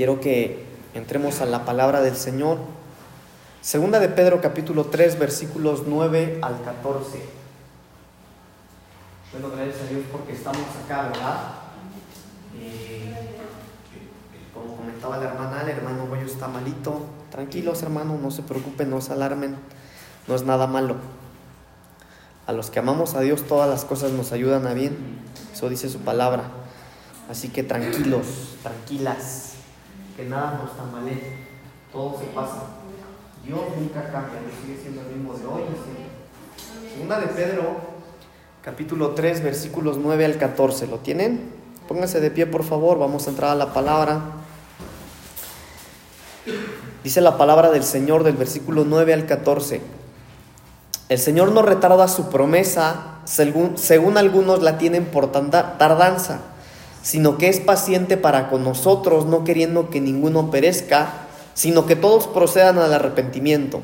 quiero que entremos a la palabra del Señor. Segunda de Pedro capítulo 3 versículos 9 al 14. Bueno, gracias a Dios porque estamos acá, ¿verdad? Eh, como comentaba la hermana, el hermano Goyo está malito. Tranquilos hermanos, no se preocupen, no se alarmen, no es nada malo. A los que amamos a Dios todas las cosas nos ayudan a bien, eso dice su palabra. Así que tranquilos, tranquilas, que nada nos tambalee, todo se pasa. Dios nunca cambia, Dios sigue siendo el mismo de hoy. Segunda de Pedro, capítulo 3, versículos 9 al 14. ¿Lo tienen? Pónganse de pie, por favor, vamos a entrar a la palabra. Dice la palabra del Señor del versículo 9 al 14. El Señor no retarda su promesa, según, según algunos la tienen por tardanza sino que es paciente para con nosotros, no queriendo que ninguno perezca, sino que todos procedan al arrepentimiento.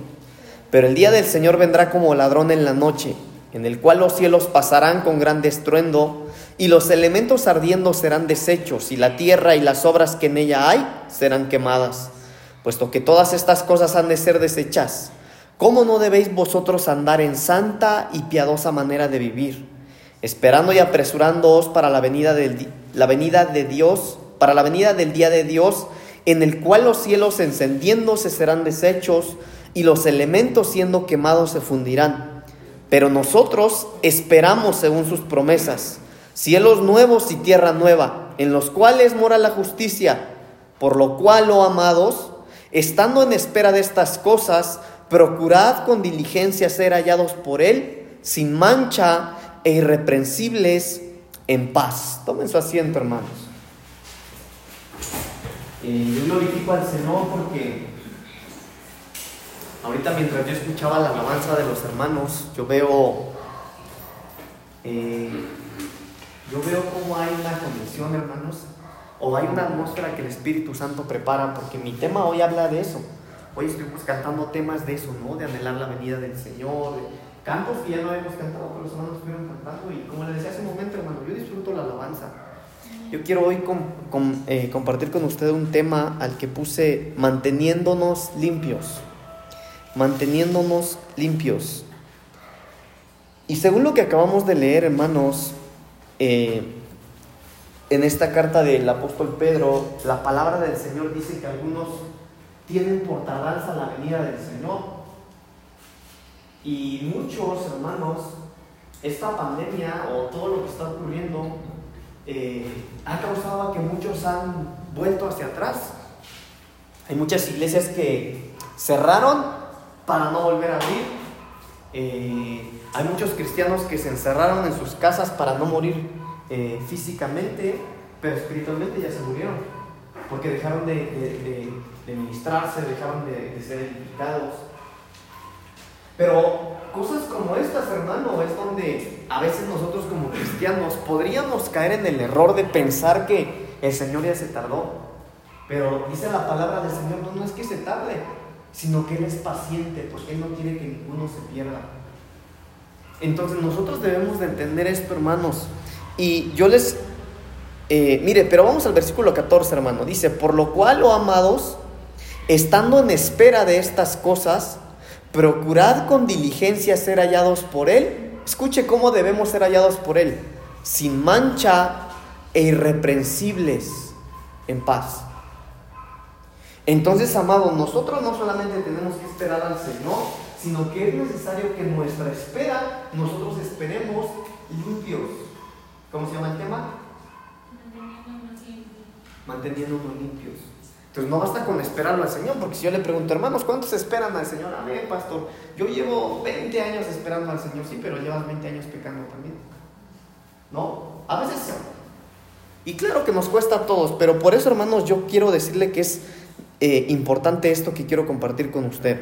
Pero el día del Señor vendrá como ladrón en la noche, en el cual los cielos pasarán con gran estruendo, y los elementos ardiendo serán deshechos, y la tierra y las obras que en ella hay serán quemadas. Puesto que todas estas cosas han de ser desechas, ¿cómo no debéis vosotros andar en santa y piadosa manera de vivir? esperando y apresurándoos para la venida, del, la venida de Dios, para la venida del día de Dios, en el cual los cielos encendiéndose serán deshechos y los elementos siendo quemados se fundirán. Pero nosotros esperamos según sus promesas, cielos nuevos y tierra nueva, en los cuales mora la justicia, por lo cual, oh amados, estando en espera de estas cosas, procurad con diligencia ser hallados por Él, sin mancha e irreprensibles en paz. Tomen su asiento, hermanos. Eh, yo glorifico al Señor porque ahorita mientras yo escuchaba la alabanza de los hermanos, yo veo, eh, yo veo cómo hay una conexión, hermanos, o hay una atmósfera que el Espíritu Santo prepara, porque mi tema hoy habla de eso. Hoy estuvimos cantando temas de eso, ¿no? De anhelar la venida del Señor, cantos que ya no habíamos cantado, pero los hermanos estuvieron cantando. Y como les decía hace un momento, hermano, yo disfruto la alabanza. Yo quiero hoy eh, compartir con usted un tema al que puse manteniéndonos limpios. Manteniéndonos limpios. Y según lo que acabamos de leer, hermanos, eh, en esta carta del apóstol Pedro, la palabra del Señor dice que algunos tienen por tardanza la venida del Señor. Y muchos hermanos, esta pandemia o todo lo que está ocurriendo eh, ha causado que muchos han vuelto hacia atrás. Hay muchas iglesias que cerraron para no volver a abrir. Eh, hay muchos cristianos que se encerraron en sus casas para no morir eh, físicamente, pero espiritualmente ya se murieron, porque dejaron de, ministrarse, dejaron de, ser edificados. Pero cosas como estas, hermano, es donde a veces nosotros como cristianos podríamos caer en el error de pensar que el Señor ya se tardó. Pero dice la palabra del Señor, no, no es que se tarde, sino que Él es paciente, porque Él no quiere que ninguno se pierda. Entonces nosotros debemos de entender esto, hermanos. Y yo les... Eh, mire, pero vamos al versículo 14, hermano. Dice, por lo cual, oh amados, estando en espera de estas cosas, procurad con diligencia ser hallados por Él. Escuche cómo debemos ser hallados por Él, sin mancha e irreprensibles en paz. Entonces, amados, nosotros no solamente tenemos que esperar al Señor, sino que es necesario que nuestra espera nosotros esperemos limpios. ¿Cómo se llama el tema? Manteniéndonos limpios. Entonces no basta con esperarlo al Señor, porque si yo le pregunto, hermanos, ¿cuántos esperan al Señor? A ver, pastor, yo llevo 20 años esperando al Señor, sí, pero llevas 20 años pecando también. ¿No? A veces... Y claro que nos cuesta a todos, pero por eso, hermanos, yo quiero decirle que es eh, importante esto que quiero compartir con usted.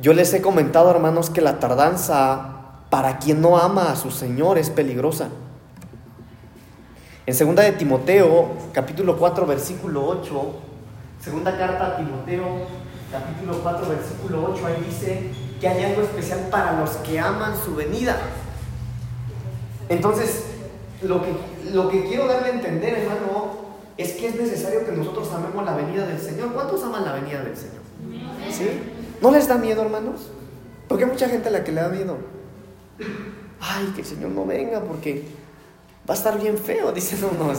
Yo les he comentado, hermanos, que la tardanza para quien no ama a su Señor es peligrosa. En segunda de Timoteo, capítulo 4, versículo 8, segunda carta a Timoteo, capítulo 4, versículo 8, ahí dice que hay algo especial para los que aman su venida. Entonces, lo que, lo que quiero darle a entender, hermano, es que es necesario que nosotros amemos la venida del Señor. ¿Cuántos aman la venida del Señor? ¿Sí? ¿No les da miedo, hermanos? Porque hay mucha gente a la que le da miedo. Ay, que el Señor no venga porque va a estar bien feo, dicen unos.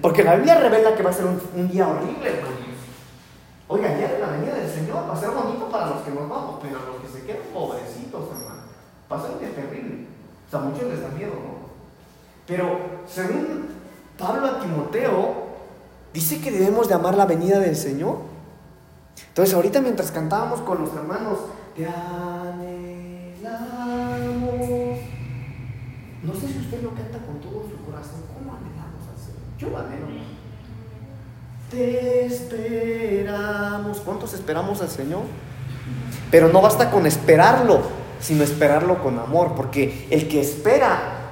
Porque la Biblia revela que va a ser un, día horrible, hermanos. Oiga, ya la venida del Señor va a ser bonito para los que nos vamos, pero los que se quedan pobrecitos, hermano, va a ser un día terrible. O sea, muchos les da miedo, ¿no? Pero según Pablo a Timoteo, dice que debemos de amar la venida del Señor. Entonces ahorita mientras cantábamos con los hermanos, te No sé si usted lo canta con todo su corazón. ¿Cómo anhelamos Señor? Yo anhelo. Te esperamos. ¿Cuántos esperamos al Señor? Pero no basta con esperarlo, sino esperarlo con amor, porque el que espera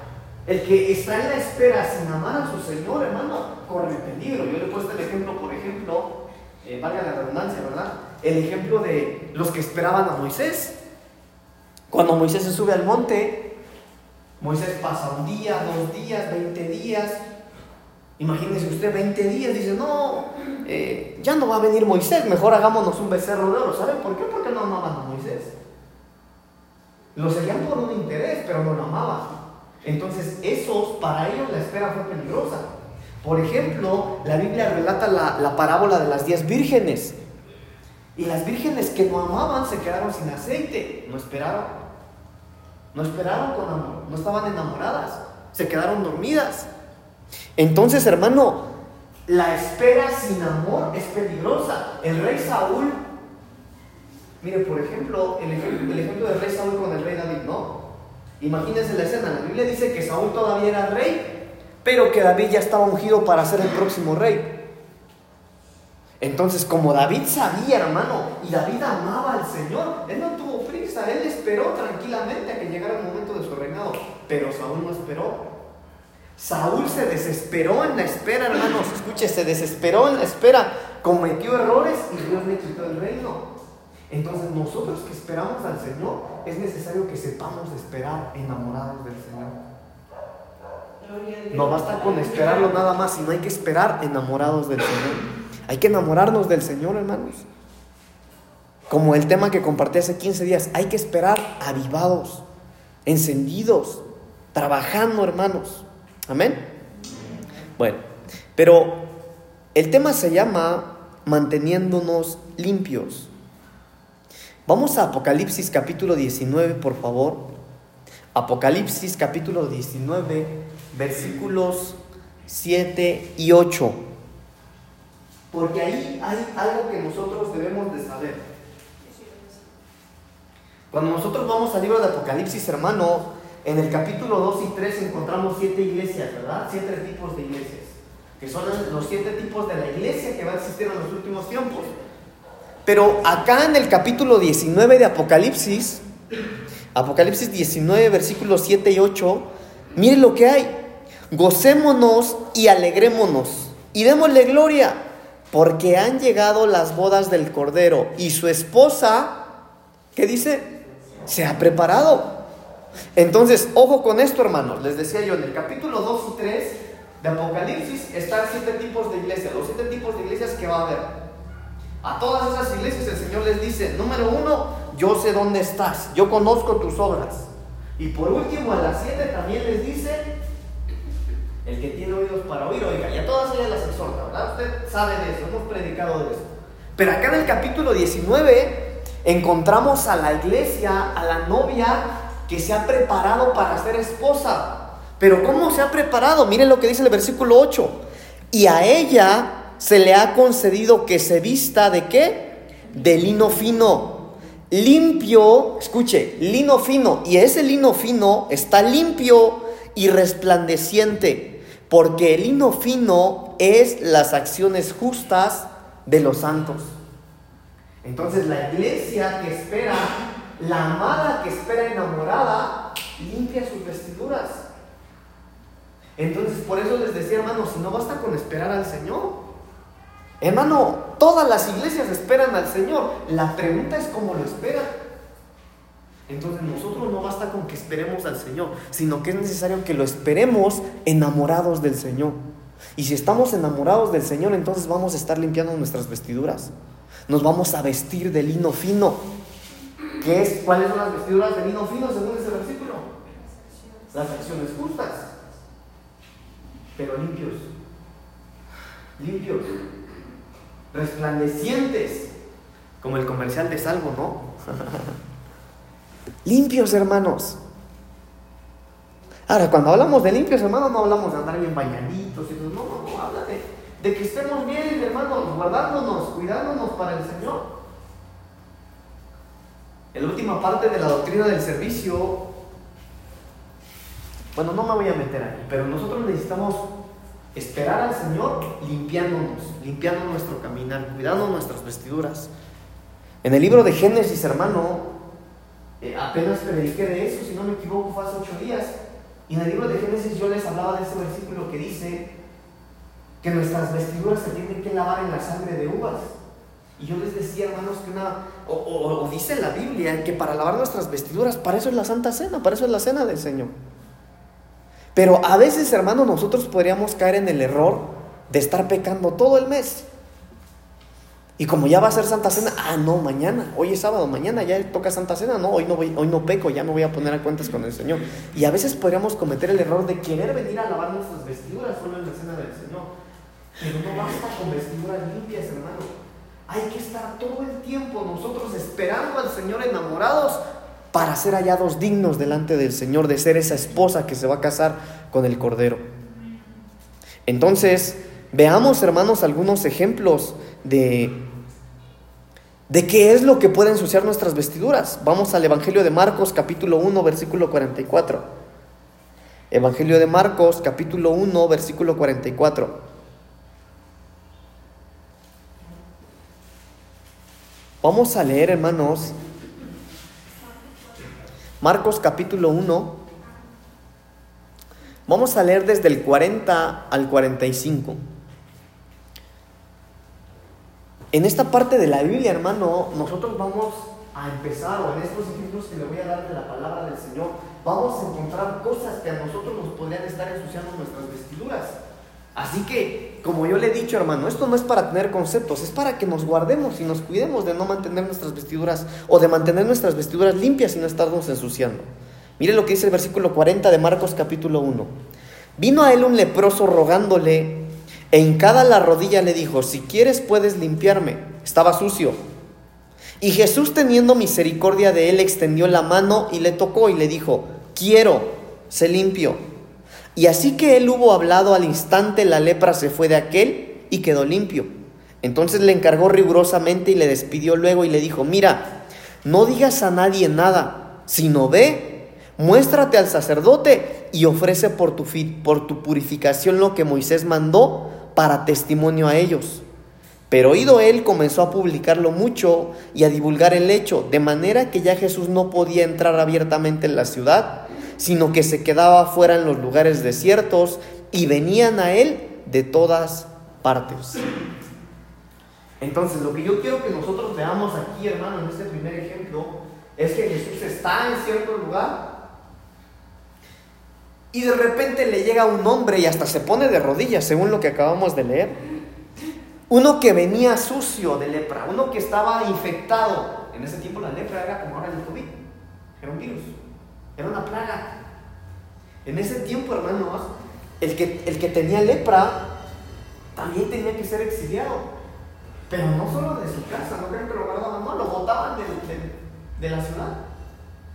el que está en la espera sin amar a su Señor, hermano, corre peligro. Yo le he puesto el ejemplo, por ejemplo, eh, valga la redundancia, ¿verdad? El ejemplo de los que esperaban a Moisés. Cuando Moisés se sube al monte, Moisés pasa un día, dos días, veinte días. Imagínese usted 20 días, dice, no, eh, ya no va a venir Moisés, mejor hagámonos un becerro de oro. ¿Saben por qué? Porque no amaban a Moisés. Lo seguían por un interés, pero no lo amaban. Entonces, esos, para ellos la espera fue peligrosa. Por ejemplo, la Biblia relata la, parábola de las diez vírgenes. Y las vírgenes que no amaban se quedaron sin aceite, no esperaron. No esperaron con amor, no estaban enamoradas, se quedaron dormidas. Entonces, hermano, la espera sin amor es peligrosa. El rey Saúl, mire, por ejemplo, el ejemplo, el ejemplo del rey Saúl con el rey David, ¿no? Imagínense la escena. La Biblia dice que Saúl todavía era rey, pero que David ya estaba ungido para ser el próximo rey. Entonces, como David sabía, hermano, y David amaba al Señor, él no tuvo él esperó tranquilamente a que llegara el momento de su reinado, pero Saúl no esperó. Saúl se desesperó en la espera, hermanos, escuche, se desesperó en la espera, cometió errores y Dios le quitó el reino. Entonces nosotros que esperamos al Señor, es necesario que sepamos esperar enamorados del Señor. No basta con esperarlo nada más, sino hay que esperar enamorados del Señor. Hay que enamorarnos del Señor, hermanos. Como el tema que compartí hace 15 días, hay que esperar avivados, encendidos, trabajando, hermanos. Amén. Bueno, pero el tema se llama manteniéndonos limpios. Vamos a Apocalipsis capítulo 19, por favor. Apocalipsis capítulo 19, versículos 7 y 8. Porque ahí hay algo que nosotros debemos de saber. Cuando nosotros vamos al libro de Apocalipsis, hermano, en el capítulo 2 y 3 encontramos siete iglesias, ¿verdad? Siete tipos de iglesias. Que son los siete tipos de la iglesia que va a existir en los últimos tiempos. Pero acá en el capítulo 19 de Apocalipsis, Apocalipsis 19, versículos 7 y 8, mire lo que hay. Gocémonos y alegrémonos y démosle gloria, porque han llegado las bodas del Cordero y su esposa, ¿qué dice? Se ha preparado. Entonces, ojo con esto, hermanos. Les decía yo, en el capítulo 2 y 3 de Apocalipsis están siete tipos de iglesias, los siete tipos de iglesias que va a haber. A todas esas iglesias el Señor les dice, número uno, yo sé dónde estás, yo conozco tus obras. Y por último, a las siete también les dice, el que tiene oídos para oír, oiga, y a todas ellas las exhorta, ¿verdad? Usted sabe de eso, hemos predicado de eso. Pero acá en el capítulo 19 encontramos a la iglesia, a la novia que se ha preparado para ser esposa. Pero ¿cómo se ha preparado? Miren lo que dice el versículo 8. Y a ella se le ha concedido que se vista de qué? De lino fino, limpio, escuche, lino fino, y ese lino fino está limpio y resplandeciente, porque el lino fino es las acciones justas de los santos. Entonces la iglesia que espera, la amada que espera enamorada, limpia sus vestiduras. Entonces por eso les decía hermanos, si no basta con esperar al Señor, Hermano, todas las iglesias esperan al Señor. La pregunta es cómo lo esperan. Entonces nosotros no basta con que esperemos al Señor, sino que es necesario que lo esperemos enamorados del Señor. Y si estamos enamorados del Señor, entonces vamos a estar limpiando nuestras vestiduras. Nos vamos a vestir de lino fino. ¿Qué es? ¿Cuáles son las vestiduras de lino fino según ese versículo? Las acciones justas. Pero limpios. Limpios. Resplandecientes. Como el comercial de Salvo, ¿no? limpios, hermanos. Ahora, cuando hablamos de limpios, hermanos, no hablamos de andar bien bañaditos de, que estemos bien, hermanos, guardándonos, cuidándonos para el Señor. En la última parte de la doctrina del servicio, bueno, no me voy a meter ahí, pero nosotros necesitamos esperar al Señor limpiándonos, limpiando nuestro caminar, cuidando nuestras vestiduras. En el libro de Génesis, hermano, eh, apenas prediqué de eso, si no me equivoco, fue hace ocho días. Y en el libro de Génesis yo les hablaba de ese versículo que dice que nuestras vestiduras se tienen que lavar en la sangre de uvas. Y yo les decía, hermanos, que una, o, dice la Biblia, que para lavar nuestras vestiduras, para eso es la Santa Cena, para eso es la Cena del Señor. Pero a veces, hermanos, nosotros podríamos caer en el error de estar pecando todo el mes. Y como ya va a ser Santa Cena, ah, no, mañana, hoy es sábado, mañana ya toca Santa Cena, no, hoy no, voy, hoy no peco, ya no voy a poner a cuentas con el Señor. Y a veces podríamos cometer el error de querer venir a lavar nuestras vestiduras solo en la Cena del Señor. Pero no basta con vestiduras limpias, hermano. Hay que estar todo el tiempo nosotros esperando al Señor enamorados para ser hallados dignos delante del Señor, de ser esa esposa que se va a casar con el Cordero. Entonces, veamos, hermanos, algunos ejemplos de de qué es lo que puede ensuciar nuestras vestiduras. Vamos al Evangelio de Marcos capítulo 1 versículo 44. Evangelio de Marcos capítulo 1 versículo 44. Vamos a leer, hermanos, Marcos capítulo 1. Vamos a leer desde el 40 al 45. En esta parte de la Biblia, hermano, nosotros vamos a empezar, o en estos ejemplos que le voy a dar de la palabra del Señor, vamos a encontrar cosas que a nosotros nos podrían estar ensuciando nuestras vestiduras. Así que, como yo le he dicho, hermano, esto no es para tener conceptos, es para que nos guardemos y nos cuidemos de no mantener nuestras vestiduras o de mantener nuestras vestiduras limpias y no estarnos ensuciando. Mire lo que dice el versículo 40 de Marcos capítulo 1. Vino a él un leproso rogándole en cada la rodilla le dijo, si quieres puedes limpiarme. Estaba sucio. Y Jesús teniendo misericordia de él, extendió la mano y le tocó y le dijo, quiero, se limpio. Y así que él hubo hablado al instante, la lepra se fue de aquel y quedó limpio. Entonces le encargó rigurosamente y le despidió luego y le dijo, mira, no digas a nadie nada, sino ve, muéstrate al sacerdote y ofrece por tu, por tu purificación lo que Moisés mandó para testimonio a ellos. Pero oído él comenzó a publicarlo mucho y a divulgar el hecho, de manera que ya Jesús no podía entrar abiertamente en la ciudad, sino que se quedaba fuera en los lugares desiertos y venían a él de todas partes. Entonces, lo que yo quiero que nosotros veamos aquí, hermano, en este primer ejemplo, es que Jesús está en cierto lugar y de repente le llega un hombre y hasta se pone de rodillas, según lo que acabamos de leer. Uno que venía sucio de lepra, uno que estaba infectado. En ese tiempo la lepra era como ahora el COVID, era un virus, era una plaga. En ese tiempo, hermanos, el que, el que tenía lepra también tenía que ser exiliado. Pero no solo de su casa, no creen que lo guardaban, no, lo botaban de, de la ciudad.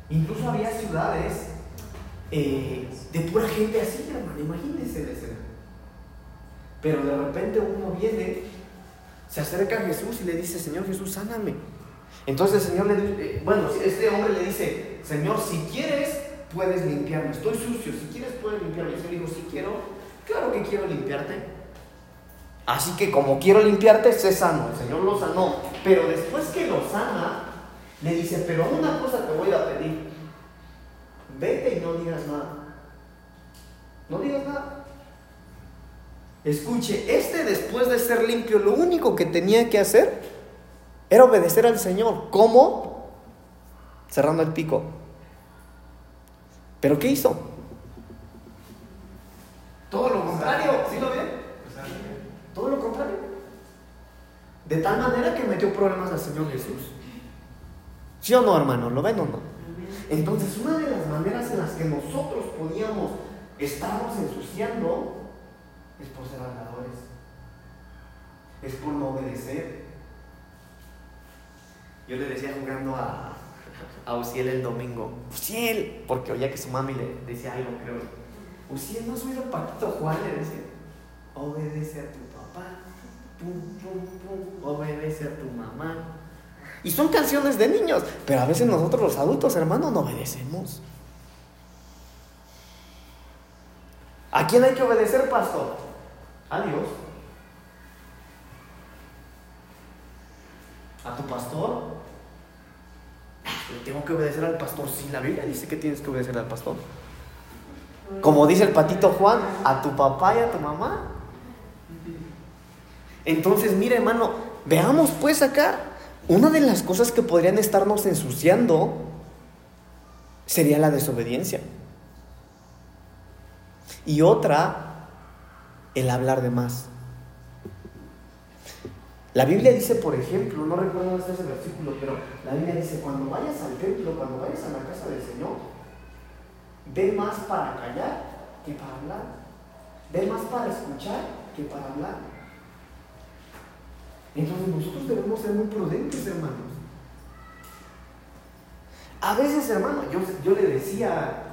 Incluso había ciudades eh, de pura gente así, hermano, imagínense de ese. Pero de repente uno viene, se acerca a Jesús y le dice, Señor Jesús, sáname. Entonces el Señor le dice, eh, bueno, este hombre le dice, Señor, si quieres, puedes limpiarme. Estoy sucio, si quieres, puedes limpiarme. Y yo le digo, si quiero, claro que quiero limpiarte. Así que como quiero limpiarte, sé sano. El Señor lo sanó. Pero después que lo sana, le dice, pero una cosa te voy a pedir vete y no digas nada. No digas nada. Escuche, este después de ser limpio, lo único que tenía que hacer era obedecer al Señor. ¿Cómo? cerrando el pico. ¿Pero qué hizo? Todo lo contrario, ¿sí lo ven? Todo lo contrario. De tal manera que metió problemas al Señor Jesús. ¿Sí o no, hermano? ¿Lo ven o no? Entonces, una de las maneras en las que nosotros podíamos estarnos ensuciando es por ser habladores, es por no obedecer. Yo le decía jugando a, a Uciel el domingo, Uciel, porque oía que su mami le decía algo, creo. Uciel, no soy el patito Juan, le decía, obedece a tu papá, pum, pum, pum, obedece a tu mamá. Y son canciones de niños, pero a veces nosotros los adultos, hermanos, no obedecemos. ¿A quién hay que obedecer, pastor? A Dios. ¿A tu pastor? Tengo que obedecer al pastor. Sí, la Biblia dice que tienes que obedecer al pastor. Como dice el patito Juan, a tu papá y a tu mamá. Entonces, mire hermano, veamos pues acá, una de las cosas que podrían estarnos ensuciando sería la desobediencia. Y otra, el hablar de más. La Biblia dice, por ejemplo, no recuerdo dónde está ese versículo, pero la Biblia dice, cuando vayas al templo, cuando vayas a la casa del Señor, ve más para callar que para hablar. Ve más para escuchar que para hablar. Entonces nosotros debemos ser muy prudentes, hermanos. A veces, hermano, yo, yo le decía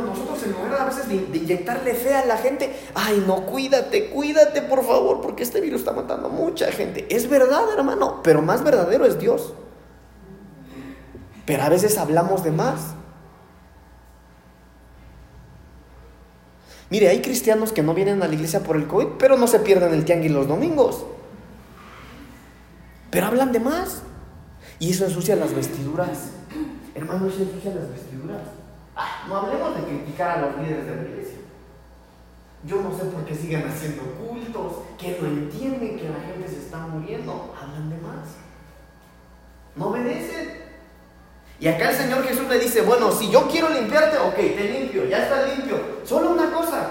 Nosotros en lugar a veces de, inyectarle fe a la gente, ay, no, cuídate, cuídate por favor, porque este virus está matando a mucha gente. Es verdad, hermano, pero más verdadero es Dios. Pero a veces hablamos de más. Mire, hay cristianos que no vienen a la iglesia por el COVID, pero no se pierden el tianguis los domingos. Pero hablan de más. Y eso ensucia las vestiduras. Hermano, eso ensucia las vestiduras. No hablemos de criticar a los líderes de la iglesia. Yo no sé por qué siguen haciendo cultos, que no entienden que la gente se está muriendo. Hablan de más. No obedecen. Y acá el Señor Jesús le dice, bueno, si yo quiero limpiarte, ok, te limpio, ya está limpio. Solo una cosa,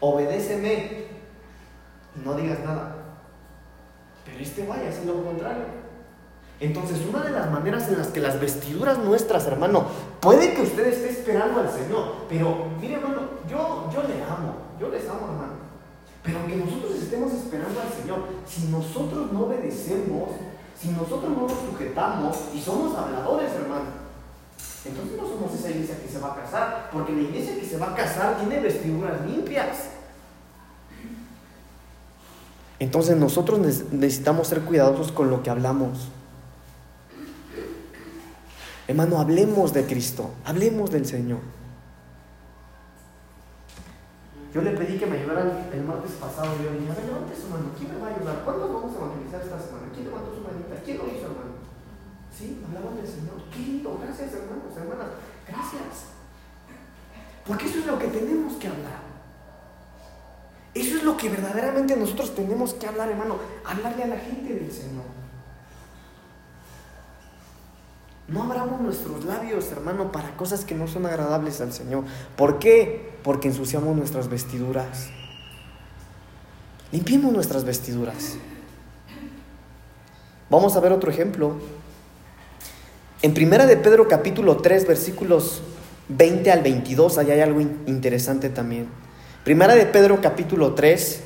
obedéceme no digas nada. Pero este vaya hacer lo contrario. Entonces, una de las maneras en las que las vestiduras nuestras, hermano, puede que usted esté esperando al Señor, pero mire, hermano, yo, yo le amo, yo les amo, hermano. Pero aunque nosotros estemos esperando al Señor, si nosotros no obedecemos, si nosotros no nos sujetamos y somos habladores, hermano, entonces no somos esa iglesia que se va a casar, porque la iglesia que se va a casar tiene vestiduras limpias. Entonces nosotros necesitamos ser cuidadosos con lo que hablamos. Hermano, hablemos de Cristo, hablemos del Señor. Yo le pedí que me ayudaran el martes pasado. Yo le dije, a ver, levante su mano. ¿Quién me va a ayudar? ¿Cuándo vamos a evangelizar esta semana? ¿Quién levantó su manita? ¿Quién lo hizo, hermano? Sí, hablaban del Señor. Qué lindo. Gracias, hermanos, hermanas. Gracias. Porque eso es lo que tenemos que hablar. Eso es lo que verdaderamente nosotros tenemos que hablar, hermano. Hablarle a la gente del Señor. No abramos nuestros labios, hermano, para cosas que no son agradables al Señor. ¿Por qué? Porque ensuciamos nuestras vestiduras. Limpiemos nuestras vestiduras. Vamos a ver otro ejemplo. En Primera de Pedro capítulo 3 versículos 20 al 22, ahí hay algo interesante también. Primera de Pedro capítulo 3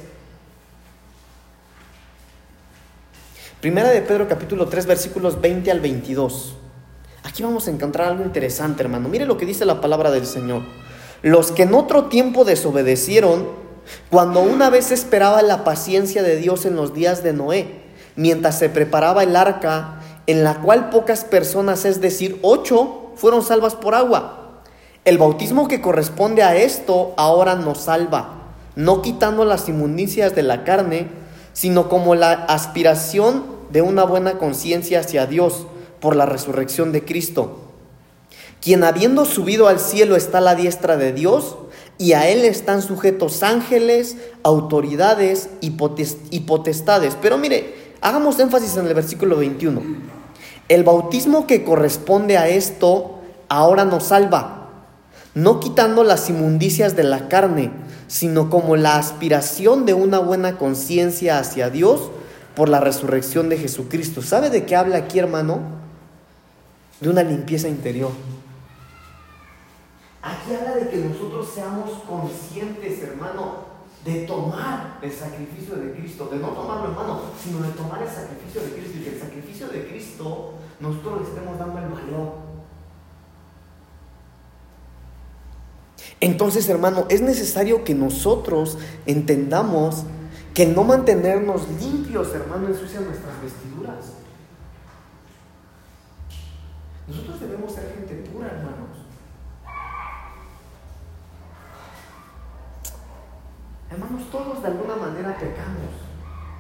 Primera de Pedro capítulo 3 versículos 20 al 22. Aquí vamos a encontrar algo interesante, hermano. Mire lo que dice la palabra del Señor. Los que en otro tiempo desobedecieron, cuando una vez esperaba la paciencia de Dios en los días de Noé, mientras se preparaba el arca, en la cual pocas personas, es decir, ocho, fueron salvas por agua. El bautismo que corresponde a esto ahora nos salva, no quitando las inmundicias de la carne, sino como la aspiración de una buena conciencia hacia Dios por la resurrección de Cristo, quien habiendo subido al cielo está a la diestra de Dios, y a él están sujetos ángeles, autoridades y potestades. Pero mire, hagamos énfasis en el versículo 21. El bautismo que corresponde a esto ahora nos salva, no quitando las inmundicias de la carne, sino como la aspiración de una buena conciencia hacia Dios por la resurrección de Jesucristo. ¿Sabe de qué habla aquí, hermano? De una limpieza interior. Aquí habla de que nosotros seamos conscientes, hermano, de tomar el sacrificio de Cristo, de no tomarlo, hermano, sino de tomar el sacrificio de Cristo y que el sacrificio de Cristo nosotros le estemos dando el valor. Entonces, hermano, es necesario que nosotros entendamos que no mantenernos limpios, hermano, ensucia nuestras vestiduras. Nosotros debemos ser gente pura, hermanos. Hermanos, todos de alguna manera pecamos.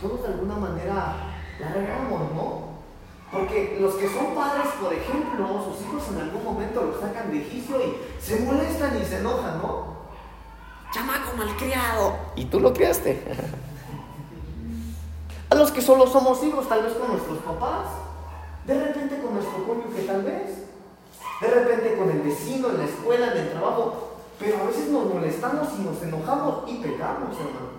Todos de alguna manera la regamos, ¿no? Porque los que son padres, por ejemplo, sus hijos en algún momento los sacan de juicio y se molestan y se enojan, ¿no? Chamaco malcriado. Y tú lo criaste. A los que solo somos hijos, tal vez con nuestros papás, de repente con nuestro cónyuge, tal vez, de repente con el vecino, en la escuela, en el trabajo, pero a veces nos molestamos y nos enojamos y pecamos, hermanos.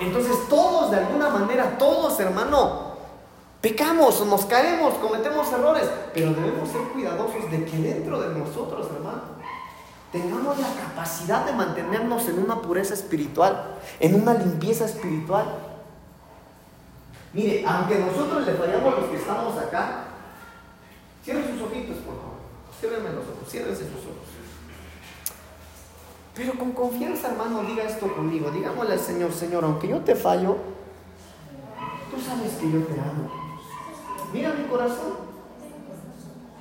Entonces todos, de alguna manera, todos, hermano, pecamos, nos caemos, cometemos errores, pero debemos ser cuidadosos de que dentro de nosotros, hermano, tengamos la capacidad de mantenernos en una pureza espiritual, en una limpieza espiritual. Mire, aunque nosotros le fallamos los que estamos acá, cierren sus ojitos, por favor. Cierrenme los ojos, cierrense sus ojos. Pero con confianza, hermano, diga esto conmigo. Digámosle al Señor, Señor, aunque yo te fallo, tú sabes que yo te amo. Mira mi corazón.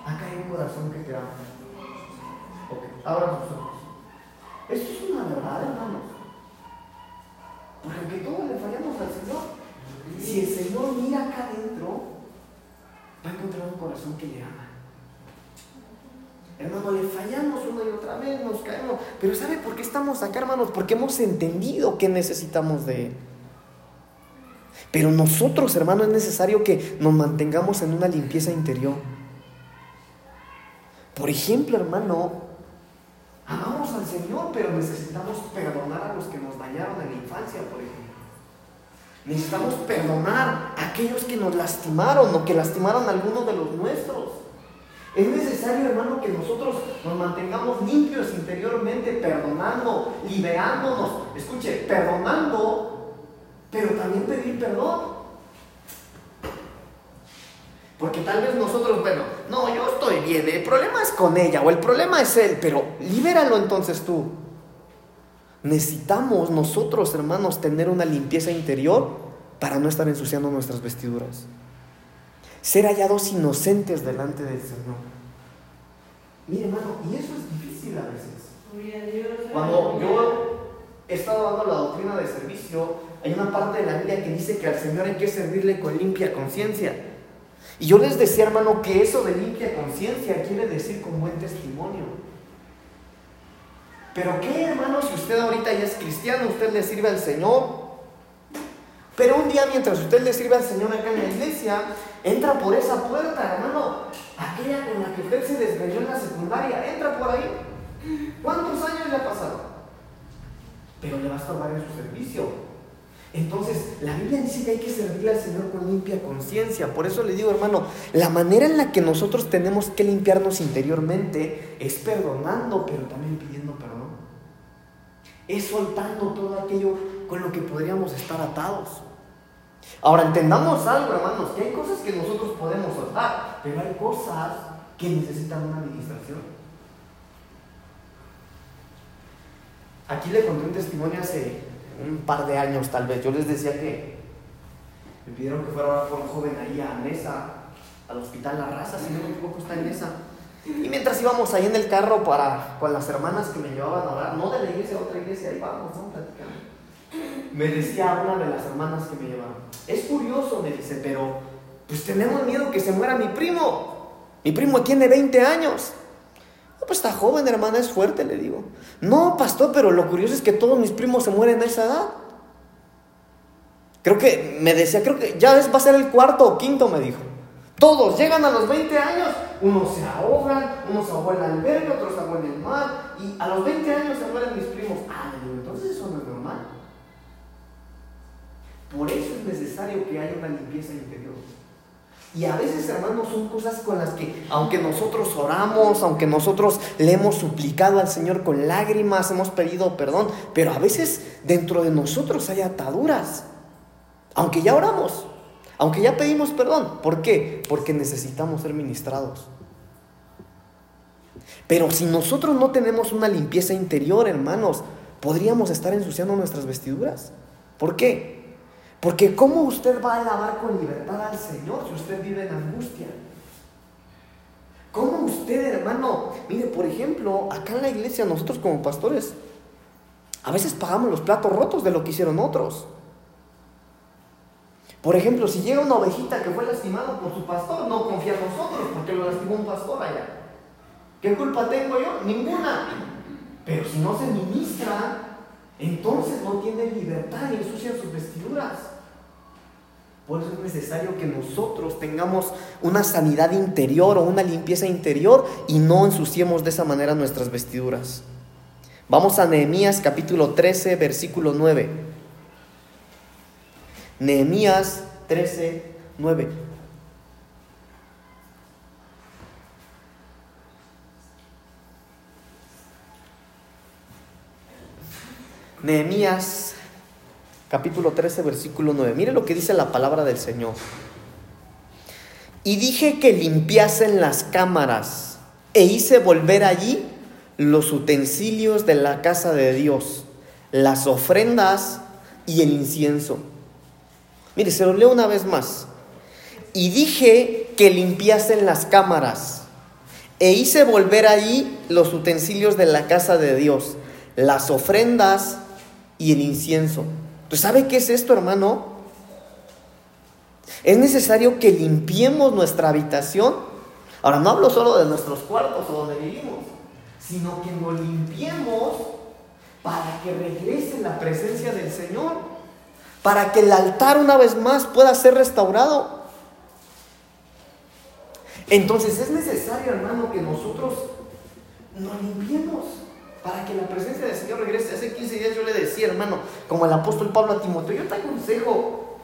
Acá hay un corazón que te ama. Abra sus ojos. Esto es una verdad, hermanos. Porque aunque todos le fallamos al Señor, si el Señor mira acá adentro, va a encontrar un corazón que le ama. Hermano, le fallamos una y otra vez, nos caemos. Pero ¿sabe por qué estamos acá, hermanos? Porque hemos entendido que necesitamos de Él. Pero nosotros, hermano, es necesario que nos mantengamos en una limpieza interior. Por ejemplo, hermano, Amamos al Señor, pero necesitamos perdonar a los que nos dañaron en la infancia, por ejemplo. Necesitamos perdonar a aquellos que nos lastimaron o que lastimaron a algunos de los nuestros. Es necesario, hermano, que nosotros nos mantengamos limpios interiormente, perdonando, liberándonos. Escuche, perdonando, pero también pedir perdón. Porque tal vez nosotros, bueno, no, yo estoy bien, el problema es con ella o el problema es él, pero libéralo entonces tú. Necesitamos nosotros, hermanos, tener una limpieza interior para no estar ensuciando nuestras vestiduras. Ser hallados inocentes delante del Señor. Mire, hermano, y eso es difícil a veces. Cuando yo he estado dando la doctrina de servicio, hay una parte de la Biblia que dice que al Señor hay que servirle con limpia conciencia. Y yo les decía, hermano, que eso de limpia conciencia quiere decir con buen testimonio. Pero qué, hermano, si usted ahorita ya es cristiano, usted le sirve al Señor. Pero un día mientras usted le sirve al Señor acá en la iglesia, entra por esa puerta, hermano, aquella con la que usted se desgreñó en la secundaria, entra por ahí. ¿Cuántos años le ha pasado? Pero le va a estorbar en su servicio. Entonces, la Biblia dice que hay que servirle al Señor con limpia conciencia. Por eso le digo, hermano, la manera en la que nosotros tenemos que limpiarnos interiormente es perdonando, pero también pidiendo perdón. Es soltando todo aquello con lo que podríamos estar atados. Ahora, entendamos algo, hermanos, que hay cosas que nosotros podemos soltar, pero hay cosas que necesitan una administración. Aquí le conté un testimonio hace un par de años tal vez, yo les decía que me pidieron que fuera con un joven ahí a Nesa, al hospital La Raza, si no me equivoco está en Nesa. Y mientras íbamos ahí en el carro para, con las hermanas que me llevaban a orar, no de la iglesia a otra iglesia, ahí vamos, vamos platicando. Me decía una de las hermanas que me llevaban, es curioso, me dice, pero pues tenemos miedo que se muera mi primo. Mi primo tiene 20 años pues está joven, hermana, es fuerte, le digo. No, pastor, pero lo curioso es que todos mis primos se mueren a esa edad. Creo que, me decía, creo que ya va a ser el cuarto o quinto, me dijo. Todos llegan a los 20 años, unos se ahogan, unos se ahogan en el albergue, otros se ahogan en el mar, y a los 20 años se mueren mis primos. Ah, entonces eso no es normal. Por eso es necesario que haya una limpieza interior. Y a veces, hermanos, son cosas con las que, aunque nosotros oramos, aunque nosotros le hemos suplicado al Señor con lágrimas, hemos pedido perdón, pero a veces dentro de nosotros hay ataduras. Aunque ya oramos, aunque ya pedimos perdón. ¿Por qué? Porque necesitamos ser ministrados. Pero si nosotros no tenemos una limpieza interior, hermanos, podríamos estar ensuciando nuestras vestiduras. ¿Por qué? Porque ¿cómo usted va a alabar con libertad al Señor si usted vive en angustia? ¿Cómo usted, hermano? Mire, por ejemplo, acá en la iglesia nosotros como pastores, a veces pagamos los platos rotos de lo que hicieron otros. Por ejemplo, si llega una ovejita que fue lastimada por su pastor, no confía en nosotros porque lo lastimó un pastor allá. ¿Qué culpa tengo yo? Ninguna. Pero si no se ministra, entonces no tiene libertad y ensucian sus vestiduras. Por eso es necesario que nosotros tengamos una sanidad interior o una limpieza interior y no ensuciemos de esa manera nuestras vestiduras. Vamos a Nehemías capítulo 13, versículo 9. Nehemías 13, 9. Nehemías capítulo 13, versículo 9. Mire lo que dice la palabra del Señor. Y dije que limpiasen las cámaras e hice volver allí los utensilios de la casa de Dios, las ofrendas y el incienso. Mire, se lo leo una vez más. Y dije que limpiasen las cámaras e hice volver allí los utensilios de la casa de Dios, las ofrendas y el incienso. Pues ¿sabe qué es esto, hermano? Es necesario que limpiemos nuestra habitación. Ahora, no hablo solo de nuestros cuartos o donde vivimos, sino que nos limpiemos para que regrese la presencia del Señor, para que el altar una vez más pueda ser restaurado. Entonces es necesario, hermano, que nosotros nos limpiemos para que la presencia del Señor regrese. Hace 15 días yo le decía, hermano, como el apóstol Pablo a Timoteo, yo te aconsejo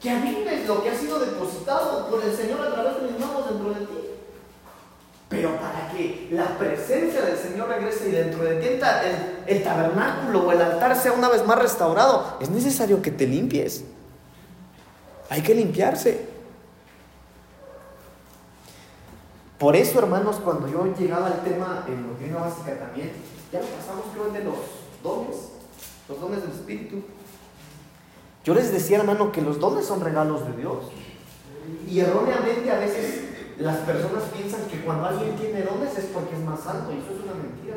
que avives lo que ha sido depositado por el Señor a través de mis manos dentro de ti. Pero para que la presencia del Señor regrese y dentro de ti el, tabernáculo o el altar sea una vez más restaurado, es necesario que te limpies. Hay que limpiarse. Por eso, hermanos, cuando yo llegaba al tema en doctrina básica también, ya lo pasamos creo de los dones, los dones del Espíritu. Yo les decía, hermano, que los dones son regalos de Dios. Y erróneamente a veces las personas piensan que cuando alguien tiene dones es porque es más santo, y eso es una mentira.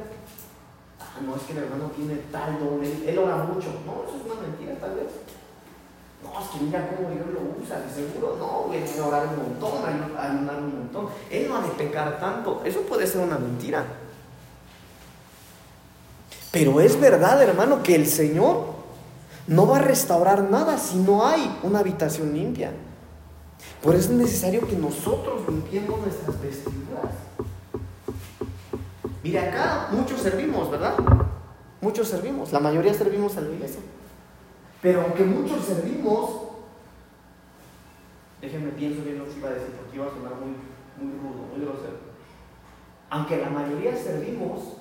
Ah, no es que el hermano tiene tal don, él, ora mucho. No, eso es una mentira, tal vez. No, es que mira cómo Dios lo usa, de seguro no, voy a orar un montón, a ayunar un montón. Él no ha de pecar tanto. Eso puede ser una mentira. Pero es verdad, hermano, que el Señor no va a restaurar nada si no hay una habitación limpia. Por eso es necesario que nosotros limpiemos nuestras vestiduras. Mire, acá muchos servimos, ¿verdad? Muchos servimos, la mayoría servimos a la iglesia. Pero aunque muchos servimos, déjenme pienso bien lo que iba a decir porque iba a sonar muy, muy rudo, muy grosero. Aunque la mayoría servimos,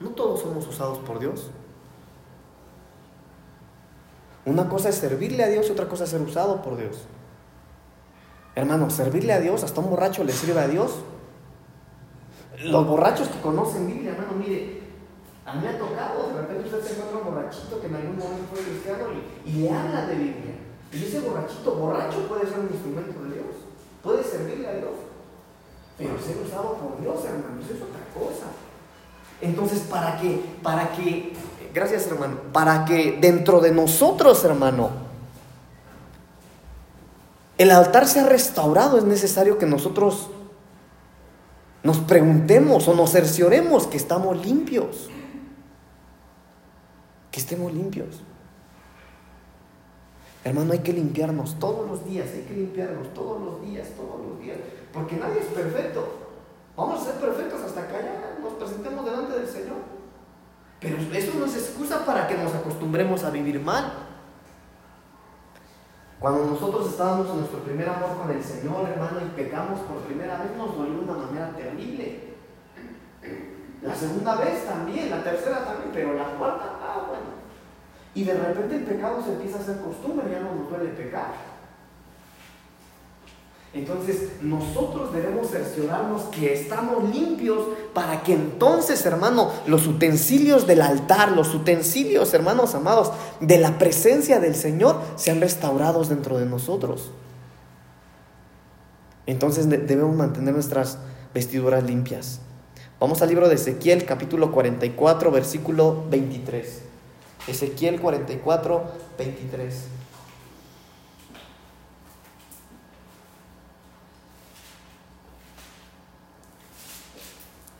No todos somos usados por Dios. Una cosa es servirle a Dios y otra cosa es ser usado por Dios. Hermano, servirle a Dios, hasta un borracho le sirve a Dios. Los borrachos que conocen Biblia, hermano, mire, a mí me ha tocado, de repente usted se encuentra un borrachito que en algún momento fue cristiano y, le habla de Biblia. Y ese borrachito, borracho puede ser un instrumento de Dios, puede servirle a Dios. Pero ser usado por Dios, hermano, eso es otra cosa. Entonces, ¿para qué? Para que, gracias hermano, para que dentro de nosotros, hermano, el altar sea restaurado, es necesario que nosotros nos preguntemos o nos cercioremos que estamos limpios. Que estemos limpios. Hermano, hay que limpiarnos todos los días, hay que limpiarnos todos los días, todos los días, porque nadie es perfecto. Vamos a ser perfectos hasta que ya nos presentemos delante del Señor. Pero eso no es excusa para que nos acostumbremos a vivir mal. Cuando nosotros estábamos en nuestro primer amor con el Señor, hermano, y pecamos por primera vez, nos dolió de una manera terrible. La segunda vez también, la tercera también, pero la cuarta, ah, bueno. Y de repente el pecado se empieza a hacer costumbre, ya no nos duele pecar. Entonces nosotros debemos cerciorarnos que estamos limpios para que entonces, hermano, los utensilios del altar, los utensilios, hermanos amados, de la presencia del Señor sean restaurados dentro de nosotros. Entonces debemos mantener nuestras vestiduras limpias. Vamos al libro de Ezequiel, capítulo 44, versículo 23. Ezequiel 44, 23.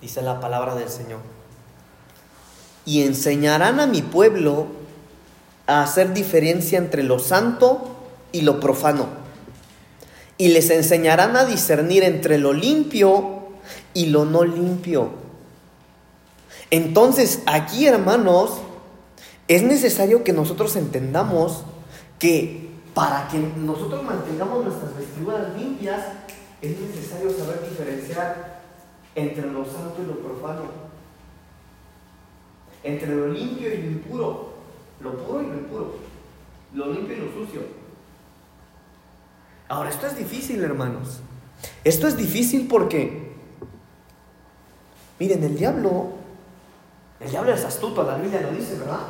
Dice la palabra del Señor. Y enseñarán a mi pueblo a hacer diferencia entre lo santo y lo profano. Y les enseñarán a discernir entre lo limpio y lo no limpio. Entonces, aquí, hermanos, es necesario que nosotros entendamos que para que nosotros mantengamos nuestras vestiduras limpias, es necesario saber diferenciar entre lo santo y lo profano, entre lo limpio y lo impuro, lo puro y lo impuro, lo limpio y lo sucio. Ahora, esto es difícil, hermanos. Esto es difícil porque, miren, el diablo, el diablo es astuto, la Biblia lo dice, ¿verdad?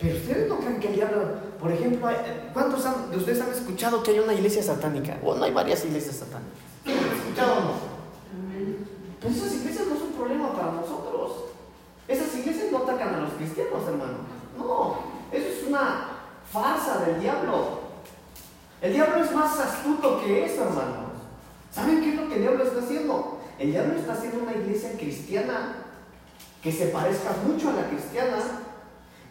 Pero ustedes no creen que el diablo, por ejemplo, ¿cuántos de ustedes han escuchado que hay una iglesia satánica? Bueno, hay varias iglesias satánicas. ¿Han escuchado o no? Pues esas iglesias no son un problema para nosotros. Esas iglesias no atacan a los cristianos, hermano. No, eso es una farsa del diablo. El diablo es más astuto que eso, hermanos. ¿Saben qué es lo que el diablo está haciendo? El diablo está haciendo una iglesia cristiana que se parezca mucho a la cristiana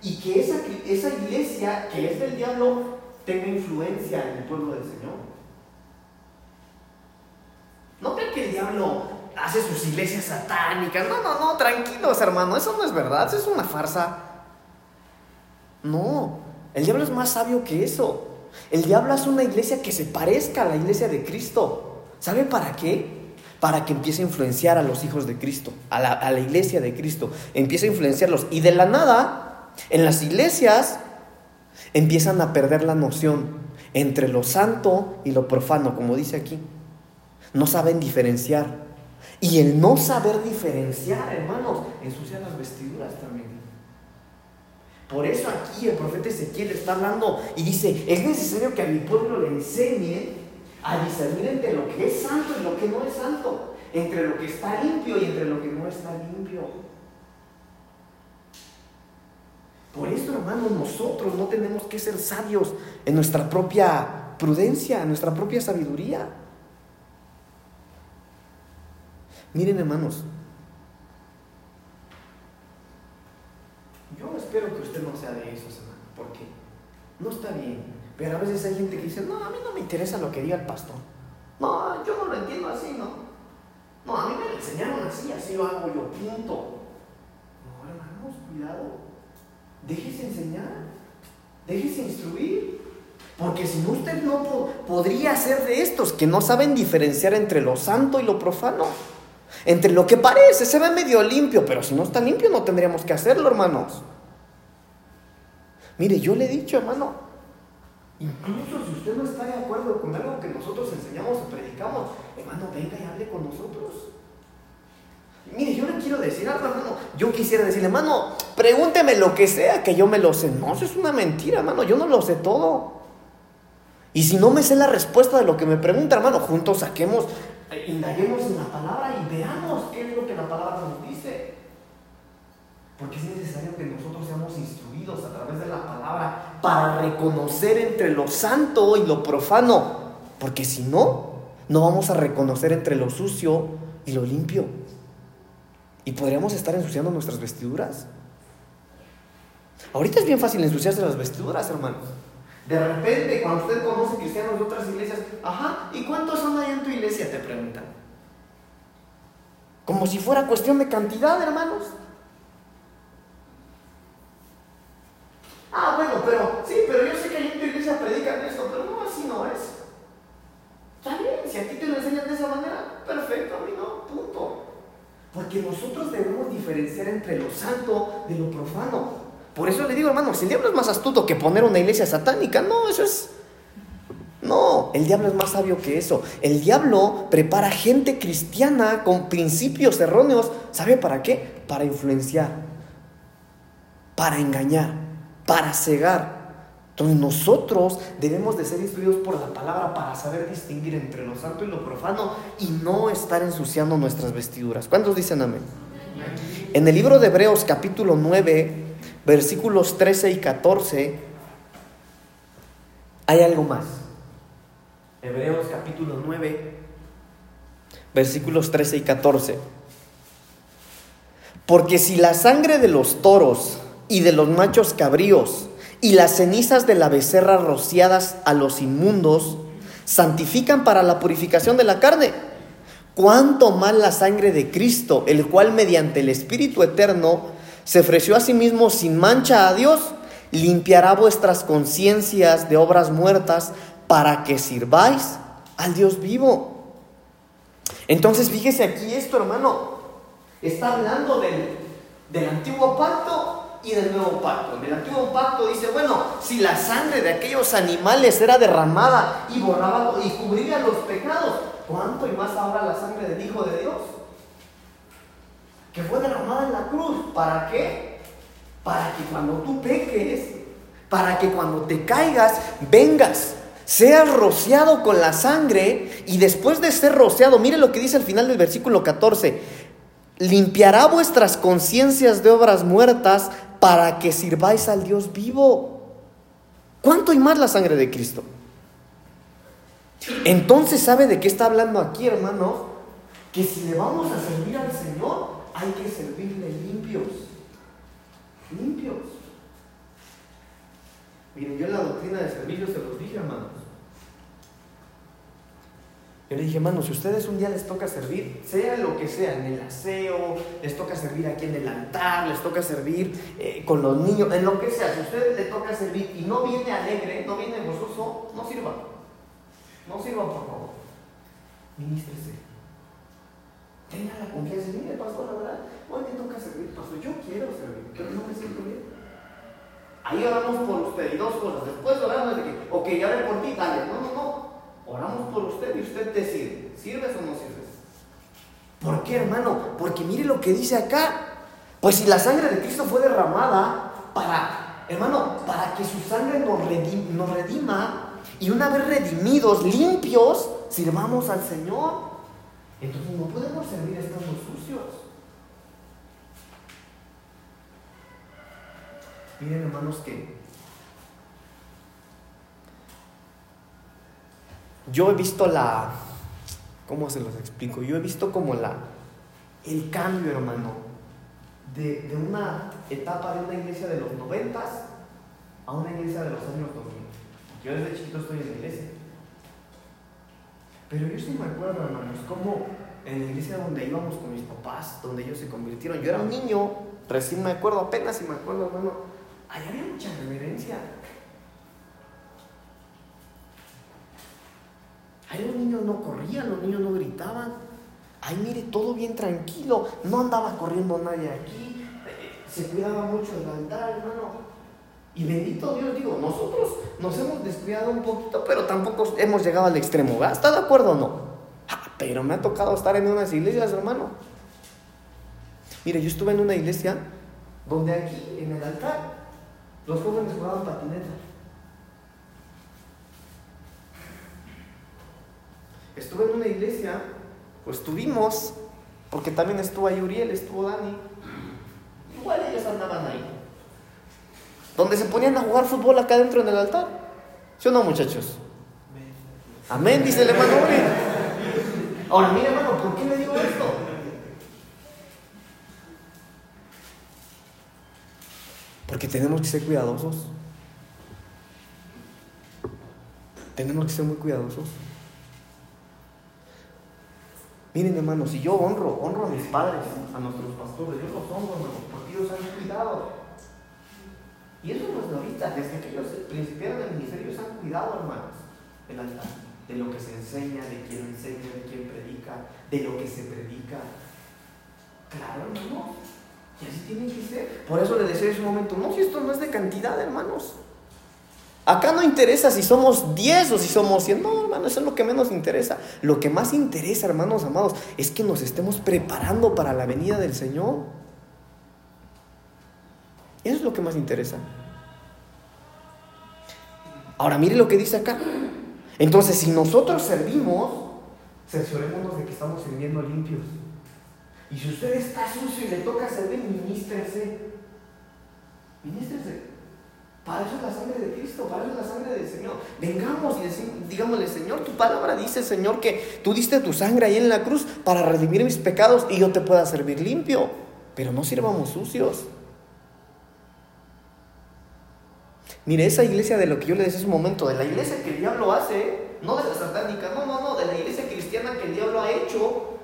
y que esa, esa iglesia que es del diablo tenga influencia en el pueblo del Señor. No creen que el diablo hace sus iglesias satánicas. No, no, no, tranquilos, hermano. Eso no es verdad. Eso es una farsa. No, el diablo es más sabio que eso. El diablo hace una iglesia que se parezca a la iglesia de Cristo. ¿Sabe para qué? Para que empiece a influenciar a los hijos de Cristo, a la, a la iglesia de Cristo. Empiece a influenciarlos. Y de la nada, en las iglesias empiezan a perder la noción entre lo santo y lo profano, como dice aquí. No saben diferenciar. Y el no saber diferenciar, hermanos, ensucia las vestiduras también. Por eso aquí el profeta Ezequiel está hablando y dice, es necesario que a mi pueblo le enseñe a discernir entre lo que es santo y lo que no es santo, entre lo que está limpio y entre lo que no está limpio. Por eso, hermanos, nosotros no tenemos que ser sabios en nuestra propia prudencia, en nuestra propia sabiduría. Miren, hermanos, yo espero que usted no sea de esos, hermanos, porque no está bien. Pero a veces hay gente que dice, no, a mí no me interesa lo que diga el pastor. No, yo no lo entiendo así, ¿no? No, a mí me lo enseñaron así, así lo hago yo, punto. No, hermanos, cuidado. Déjese enseñar, déjese instruir. Porque si no, usted no podría ser de estos que no saben diferenciar entre lo santo y lo profano. Entre lo que parece, se ve medio limpio, pero si no está limpio no tendríamos que hacerlo, hermanos. Mire, yo le he dicho, hermano, incluso si usted no está de acuerdo con algo que nosotros enseñamos o predicamos, hermano, venga y hable con nosotros. Mire, yo le quiero decir algo, hermano. Yo quisiera decirle, hermano, pregúnteme lo que sea que yo me lo sé. No, eso es una mentira, hermano. Yo no lo sé todo. Y si no me sé la respuesta de lo que me pregunta, hermano, juntos saquemos, indaguemos en la palabra y veamos qué es lo que la palabra nos dice. Porque es necesario que nosotros seamos instruidos a través de la palabra para reconocer entre lo santo y lo profano. Porque si no, no vamos a reconocer entre lo sucio y lo limpio. Y podríamos estar ensuciando nuestras vestiduras. Ahorita es bien fácil ensuciarse las vestiduras, hermanos. De repente, cuando usted conoce cristianos de otras iglesias, ajá, ¿y cuántos son ahí en tu iglesia? Te preguntan. Como si fuera cuestión de cantidad, hermanos. Ah, bueno, pero sí, pero yo sé que en tu iglesia predican esto, pero no, así no es. Está bien, si a ti te lo enseñan de esa manera, perfecto, a mí no, punto. Porque nosotros debemos diferenciar entre lo santo de lo profano. Por eso le digo, hermano, si el diablo es más astuto que poner una iglesia satánica, no, eso es... No, el diablo es más sabio que eso. El diablo prepara gente cristiana con principios erróneos. ¿Sabe para qué? Para influenciar, para engañar, para cegar. Entonces nosotros debemos de ser instruidos por la palabra para saber distinguir entre lo santo y lo profano y no estar ensuciando nuestras vestiduras. ¿Cuántos dicen amén? En el libro de Hebreos capítulo 9, versículos 13 y 14, hay algo más. Hebreos capítulo 9, versículos 13 y 14. Porque si la sangre de los toros y de los machos cabríos y las cenizas de la becerra rociadas a los inmundos santifican para la purificación de la carne. Cuánto más la sangre de Cristo, el cual mediante el Espíritu Eterno se ofreció a sí mismo sin mancha a Dios, limpiará vuestras conciencias de obras muertas para que sirváis al Dios vivo. Entonces fíjese aquí esto, hermano. Está hablando del, del antiguo pacto y del nuevo pacto. En el antiguo pacto dice, bueno, si la sangre de aquellos animales era derramada y borraba y cubría los pecados, ¿cuánto y más ahora la sangre del Hijo de Dios? Que fue derramada en la cruz. ¿Para qué? Para que cuando tú peques, para que cuando te caigas, vengas, seas rociado con la sangre y después de ser rociado, mire lo que dice al final del versículo 14, limpiará vuestras conciencias de obras muertas para que sirváis al Dios vivo. ¿Cuánto y más la sangre de Cristo? Entonces, ¿sabe de qué está hablando aquí, hermano? Que si le vamos a servir al Señor, hay que servirle limpios. Limpios. Miren, yo en la doctrina de servicio se los dije, hermano. Yo le dije, hermano, si ustedes un día les toca servir, sea lo que sea, en el aseo, les toca servir aquí en el altar, les toca servir eh, con los niños, en lo que sea, si a ustedes les toca servir y no viene alegre, no viene gozoso, no sirva. No sirva, por favor. Ministrese. Tenga la confianza. Mire, pastor, la verdad, hoy me toca servir, pastor. Yo quiero servir, pero no me siento bien. Ahí oramos por usted y dos cosas. Después oramos de que, ok, ya ve por ti, dale. No, no, no. Oramos por usted y usted decide, ¿sirves o no sirves? ¿Por qué, hermano? Porque mire lo que dice acá. Pues si la sangre de Cristo fue derramada para, hermano, para que su sangre nos, nos redima y una vez redimidos, limpios, sirvamos al Señor. Entonces no podemos servir estando sucios. Miren, hermanos, que yo he visto la, ¿cómo se los explico? Yo he visto como la, el cambio, hermano, de, de una etapa de una iglesia de los noventas a una iglesia de los años 2000. Yo desde chiquito estoy en la iglesia. Pero yo sí me acuerdo, hermanos, como en la iglesia donde íbamos con mis papás, donde ellos se convirtieron, yo era un niño, recién me acuerdo, apenas si me acuerdo, hermano, ahí había mucha reverencia. Ahí los niños no corrían, los niños no gritaban. Ahí mire, todo bien tranquilo. No andaba corriendo nadie aquí. Se cuidaba mucho el altar, hermano. Y bendito Dios, digo, nosotros nos hemos descuidado un poquito, pero tampoco hemos llegado al extremo. ¿Está de acuerdo o no? Ah, pero me ha tocado estar en unas iglesias, hermano. Mire, yo estuve en una iglesia donde aquí, en el altar, los jóvenes jugaban patineta. estuve en una iglesia, pues estuvimos, porque también estuvo ahí Uriel, estuvo Dani. Igual ellos andaban ahí. Donde se ponían a jugar fútbol acá dentro en el altar. ¿Sí o no, muchachos? Amén, dice el hermano Uriel. Ahora, mire, hermano, ¿por qué le digo esto? Porque tenemos que ser cuidadosos. tenemos que ser muy cuidadosos. Miren, hermanos, si yo honro, honro a mis padres, a nuestros pastores, yo los honro, porque ellos han cuidado. Y eso no es de ahorita, desde que ellos principiaron el ministerio, ellos han cuidado, hermanos, el altar, de lo que se enseña, de quién enseña, de quién predica, de lo que se predica. Claro, hermano. Y así tiene que ser. Por eso le decía en ese momento, no, si esto no es de cantidad, hermanos. Acá no interesa si somos 10 o si somos 100. No, hermano, eso es lo que menos interesa. Lo que más interesa, hermanos amados, es que nos estemos preparando para la venida del Señor. Eso es lo que más interesa. Ahora mire lo que dice acá. Entonces, si nosotros servimos, cerciorémonos de que estamos sirviendo limpios. Y si usted está sucio y le toca servir, ministrese. Ministrese. Para eso es la sangre de Cristo, para eso es la sangre del Señor. Vengamos y digámosle, Señor, tu palabra dice, Señor, que tú diste tu sangre ahí en la cruz para redimir mis pecados y yo te pueda servir limpio. Pero no sirvamos sucios. Mire, esa iglesia de lo que yo le decía hace un momento, de la iglesia que el diablo hace, no de la satánica, no, no, no, de la iglesia cristiana que el diablo ha hecho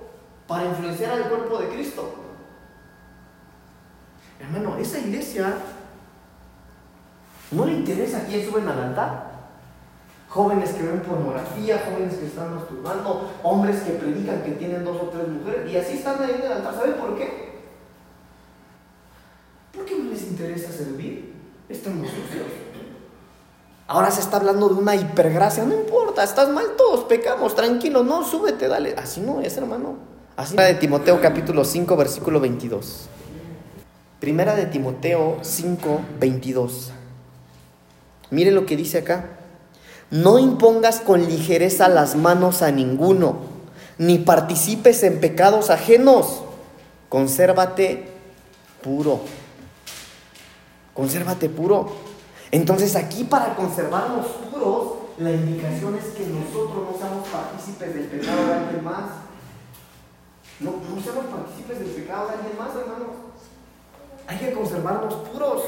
para influenciar al cuerpo de Cristo. Hermano, esa iglesia no le interesa a quién suben al altar. Jóvenes que ven pornografía, jóvenes que están masturbando, hombres que predican que tienen dos o tres mujeres y así están ahí en el altar. ¿Saben por qué? ¿Por qué no les interesa servir? Estamos sucios. Ahora se está hablando de una hipergracia. No importa, estás mal, todos pecamos, tranquilo, no, súbete, dale. Así no es, hermano. Así de Timoteo capítulo 5, versículo 22. Primera de Timoteo 5, 22. Mire lo que dice acá. No impongas con ligereza las manos a ninguno, ni participes en pecados ajenos. Consérvate puro. Consérvate puro. Entonces aquí para conservarnos puros, la indicación es que nosotros no seamos partícipes del pecado de alguien más. No, no seamos partícipes del pecado de alguien más, hermanos. Hay que conservarnos puros.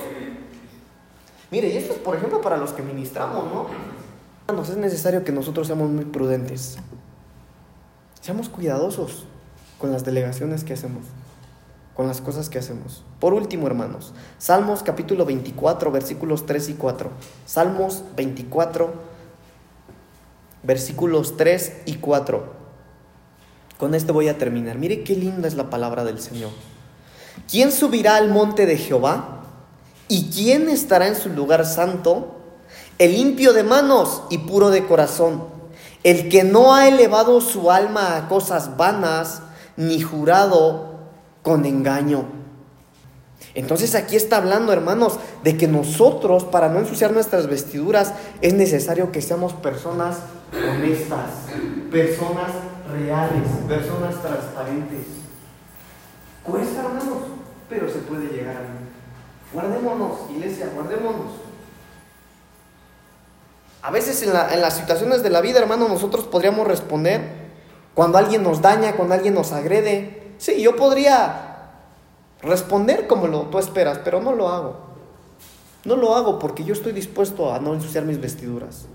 Mire, y esto es, por ejemplo, para los que ministramos, ¿no? Hermanos, es necesario que nosotros seamos muy prudentes. Seamos cuidadosos con las delegaciones que hacemos, con las cosas que hacemos. Por último, hermanos, Salmos capítulo 24, versículos 3 y 4. Salmos 24, versículos 3 y 4. Con esto voy a terminar. Mire qué linda es la palabra del Señor. ¿Quién subirá al monte de Jehová? ¿Y quién estará en su lugar santo? El limpio de manos y puro de corazón, el que no ha elevado su alma a cosas vanas, ni jurado con engaño. Entonces aquí está hablando, hermanos, de que nosotros, para no ensuciar nuestras vestiduras, es necesario que seamos personas honestas, personas reales, personas transparentes. Cuesta, hermanos, pero se puede llegar a mí. Guardémonos, iglesia, guardémonos. A veces en, las situaciones de la vida, hermano, nosotros podríamos responder cuando alguien nos daña, cuando alguien nos agrede. Sí, yo podría responder como lo, tú esperas, pero no lo hago. No lo hago porque yo estoy dispuesto a no ensuciar mis vestiduras.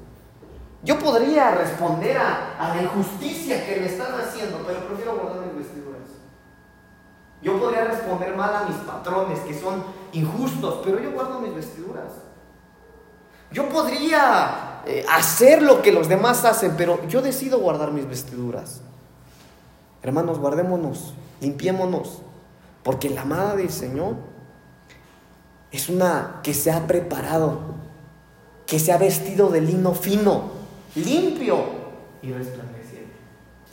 Yo podría responder a, la injusticia que me están haciendo, pero prefiero guardar mis vestiduras. Yo podría responder mal a mis patrones que son injustos, pero yo guardo mis vestiduras. Yo podría eh, hacer lo que los demás hacen, pero yo decido guardar mis vestiduras. Hermanos, guardémonos, limpiémonos, porque la amada del Señor es una que se ha preparado, que se ha vestido de lino fino, limpio y resplandeciente.